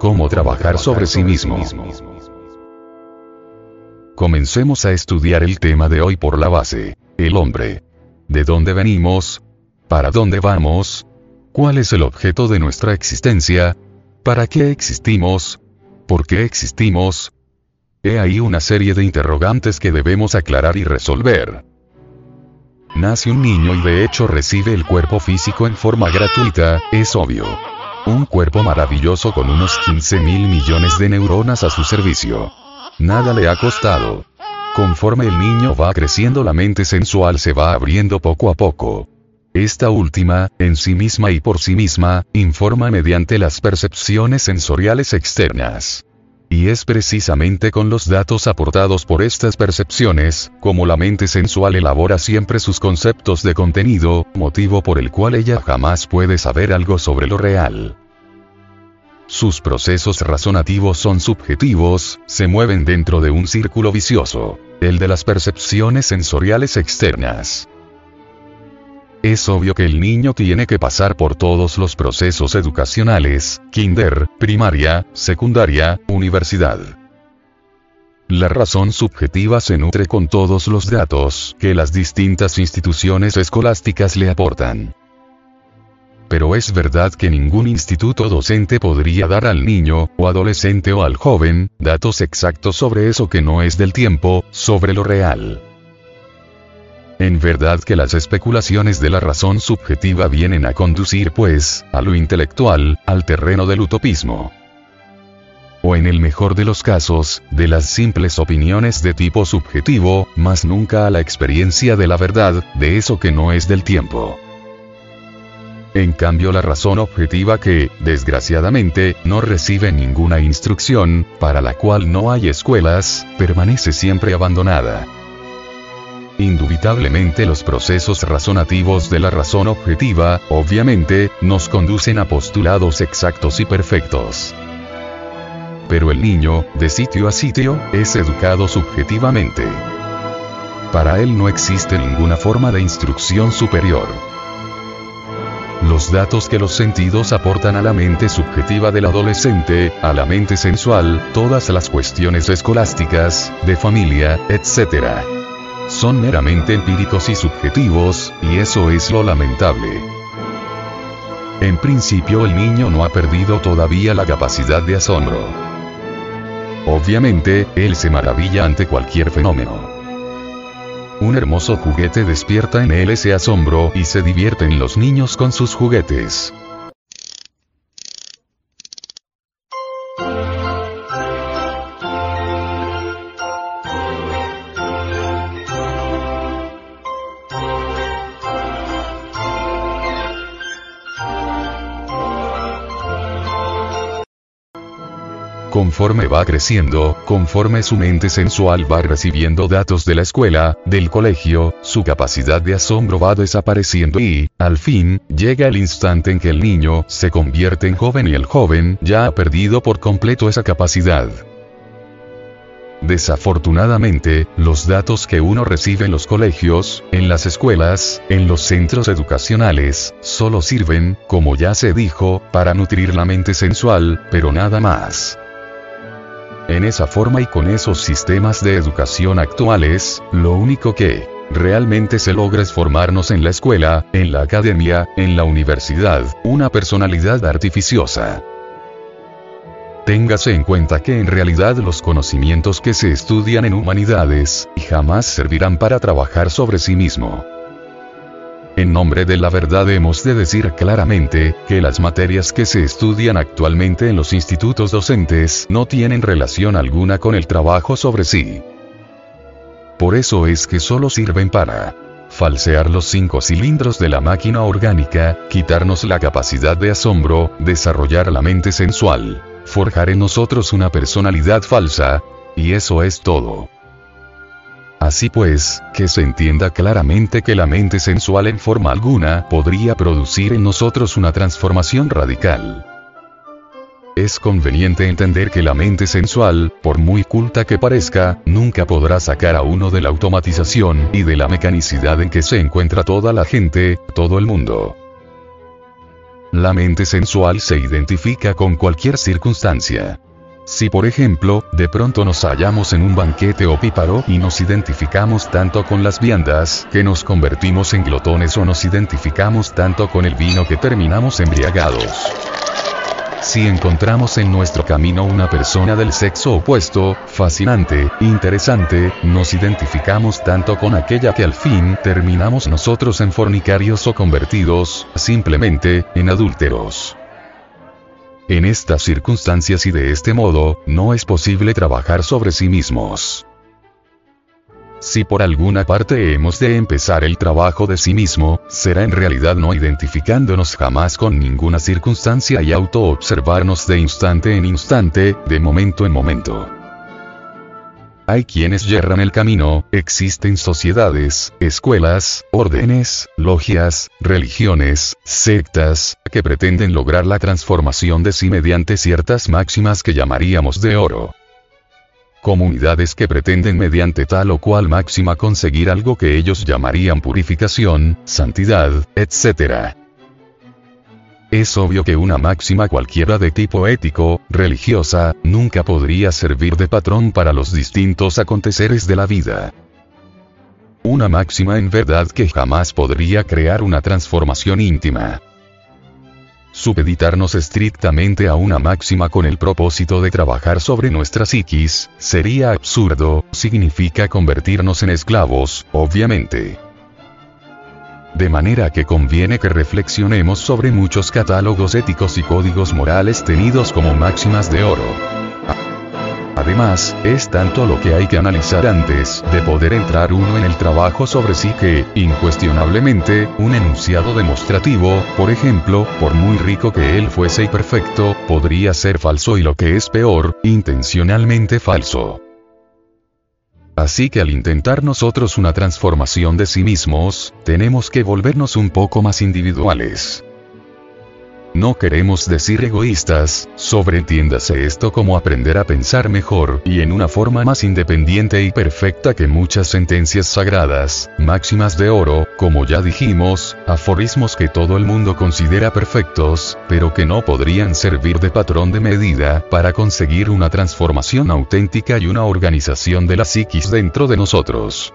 cómo trabajar sobre sí mismo. Comencemos a estudiar el tema de hoy por la base. El hombre. ¿De dónde venimos? ¿Para dónde vamos? ¿Cuál es el objeto de nuestra existencia? ¿Para qué existimos? ¿Por qué existimos? He ahí una serie de interrogantes que debemos aclarar y resolver. Nace un niño y de hecho recibe el cuerpo físico en forma gratuita, es obvio. Un cuerpo maravilloso con unos 15 mil millones de neuronas a su servicio. Nada le ha costado. Conforme el niño va creciendo la mente sensual se va abriendo poco a poco. Esta última, en sí misma y por sí misma, informa mediante las percepciones sensoriales externas. Y es precisamente con los datos aportados por estas percepciones, como la mente sensual elabora siempre sus conceptos de contenido, motivo por el cual ella jamás puede saber algo sobre lo real. Sus procesos razonativos son subjetivos, se mueven dentro de un círculo vicioso, el de las percepciones sensoriales externas. Es obvio que el niño tiene que pasar por todos los procesos educacionales, kinder, primaria, secundaria, universidad. La razón subjetiva se nutre con todos los datos que las distintas instituciones escolásticas le aportan pero es verdad que ningún instituto docente podría dar al niño, o adolescente o al joven, datos exactos sobre eso que no es del tiempo, sobre lo real. En verdad que las especulaciones de la razón subjetiva vienen a conducir pues, a lo intelectual, al terreno del utopismo. O en el mejor de los casos, de las simples opiniones de tipo subjetivo, más nunca a la experiencia de la verdad, de eso que no es del tiempo. En cambio la razón objetiva que, desgraciadamente, no recibe ninguna instrucción, para la cual no hay escuelas, permanece siempre abandonada. Indubitablemente los procesos razonativos de la razón objetiva, obviamente, nos conducen a postulados exactos y perfectos. Pero el niño, de sitio a sitio, es educado subjetivamente. Para él no existe ninguna forma de instrucción superior. Los datos que los sentidos aportan a la mente subjetiva del adolescente, a la mente sensual, todas las cuestiones escolásticas, de familia, etc. Son meramente empíricos y subjetivos, y eso es lo lamentable. En principio el niño no ha perdido todavía la capacidad de asombro. Obviamente, él se maravilla ante cualquier fenómeno. Un hermoso juguete despierta en él ese asombro y se divierten los niños con sus juguetes. Conforme va creciendo, conforme su mente sensual va recibiendo datos de la escuela, del colegio, su capacidad de asombro va desapareciendo y, al fin, llega el instante en que el niño se convierte en joven y el joven ya ha perdido por completo esa capacidad. Desafortunadamente, los datos que uno recibe en los colegios, en las escuelas, en los centros educacionales, solo sirven, como ya se dijo, para nutrir la mente sensual, pero nada más. En esa forma y con esos sistemas de educación actuales, lo único que realmente se logra es formarnos en la escuela, en la academia, en la universidad, una personalidad artificiosa. Téngase en cuenta que en realidad los conocimientos que se estudian en humanidades, jamás servirán para trabajar sobre sí mismo. En nombre de la verdad hemos de decir claramente, que las materias que se estudian actualmente en los institutos docentes no tienen relación alguna con el trabajo sobre sí. Por eso es que solo sirven para falsear los cinco cilindros de la máquina orgánica, quitarnos la capacidad de asombro, desarrollar la mente sensual, forjar en nosotros una personalidad falsa, y eso es todo. Así pues, que se entienda claramente que la mente sensual en forma alguna podría producir en nosotros una transformación radical. Es conveniente entender que la mente sensual, por muy culta que parezca, nunca podrá sacar a uno de la automatización y de la mecanicidad en que se encuentra toda la gente, todo el mundo. La mente sensual se identifica con cualquier circunstancia. Si por ejemplo, de pronto nos hallamos en un banquete o píparo y nos identificamos tanto con las viandas que nos convertimos en glotones o nos identificamos tanto con el vino que terminamos embriagados. Si encontramos en nuestro camino una persona del sexo opuesto, fascinante, interesante, nos identificamos tanto con aquella que al fin terminamos nosotros en fornicarios o convertidos, simplemente, en adúlteros. En estas circunstancias y de este modo, no es posible trabajar sobre sí mismos. Si por alguna parte hemos de empezar el trabajo de sí mismo, será en realidad no identificándonos jamás con ninguna circunstancia y auto-observarnos de instante en instante, de momento en momento. Hay quienes yerran el camino, existen sociedades, escuelas, órdenes, logias, religiones, sectas, que pretenden lograr la transformación de sí mediante ciertas máximas que llamaríamos de oro comunidades que pretenden mediante tal o cual máxima conseguir algo que ellos llamarían purificación, santidad, etc. Es obvio que una máxima cualquiera de tipo ético, religiosa, nunca podría servir de patrón para los distintos aconteceres de la vida. Una máxima en verdad que jamás podría crear una transformación íntima. Supeditarnos estrictamente a una máxima con el propósito de trabajar sobre nuestra psiquis, sería absurdo, significa convertirnos en esclavos, obviamente. De manera que conviene que reflexionemos sobre muchos catálogos éticos y códigos morales tenidos como máximas de oro. Además, es tanto lo que hay que analizar antes de poder entrar uno en el trabajo sobre sí que, incuestionablemente, un enunciado demostrativo, por ejemplo, por muy rico que él fuese y perfecto, podría ser falso y lo que es peor, intencionalmente falso. Así que al intentar nosotros una transformación de sí mismos, tenemos que volvernos un poco más individuales. No queremos decir egoístas, sobreentiéndase esto como aprender a pensar mejor y en una forma más independiente y perfecta que muchas sentencias sagradas, máximas de oro, como ya dijimos, aforismos que todo el mundo considera perfectos, pero que no podrían servir de patrón de medida para conseguir una transformación auténtica y una organización de la psiquis dentro de nosotros.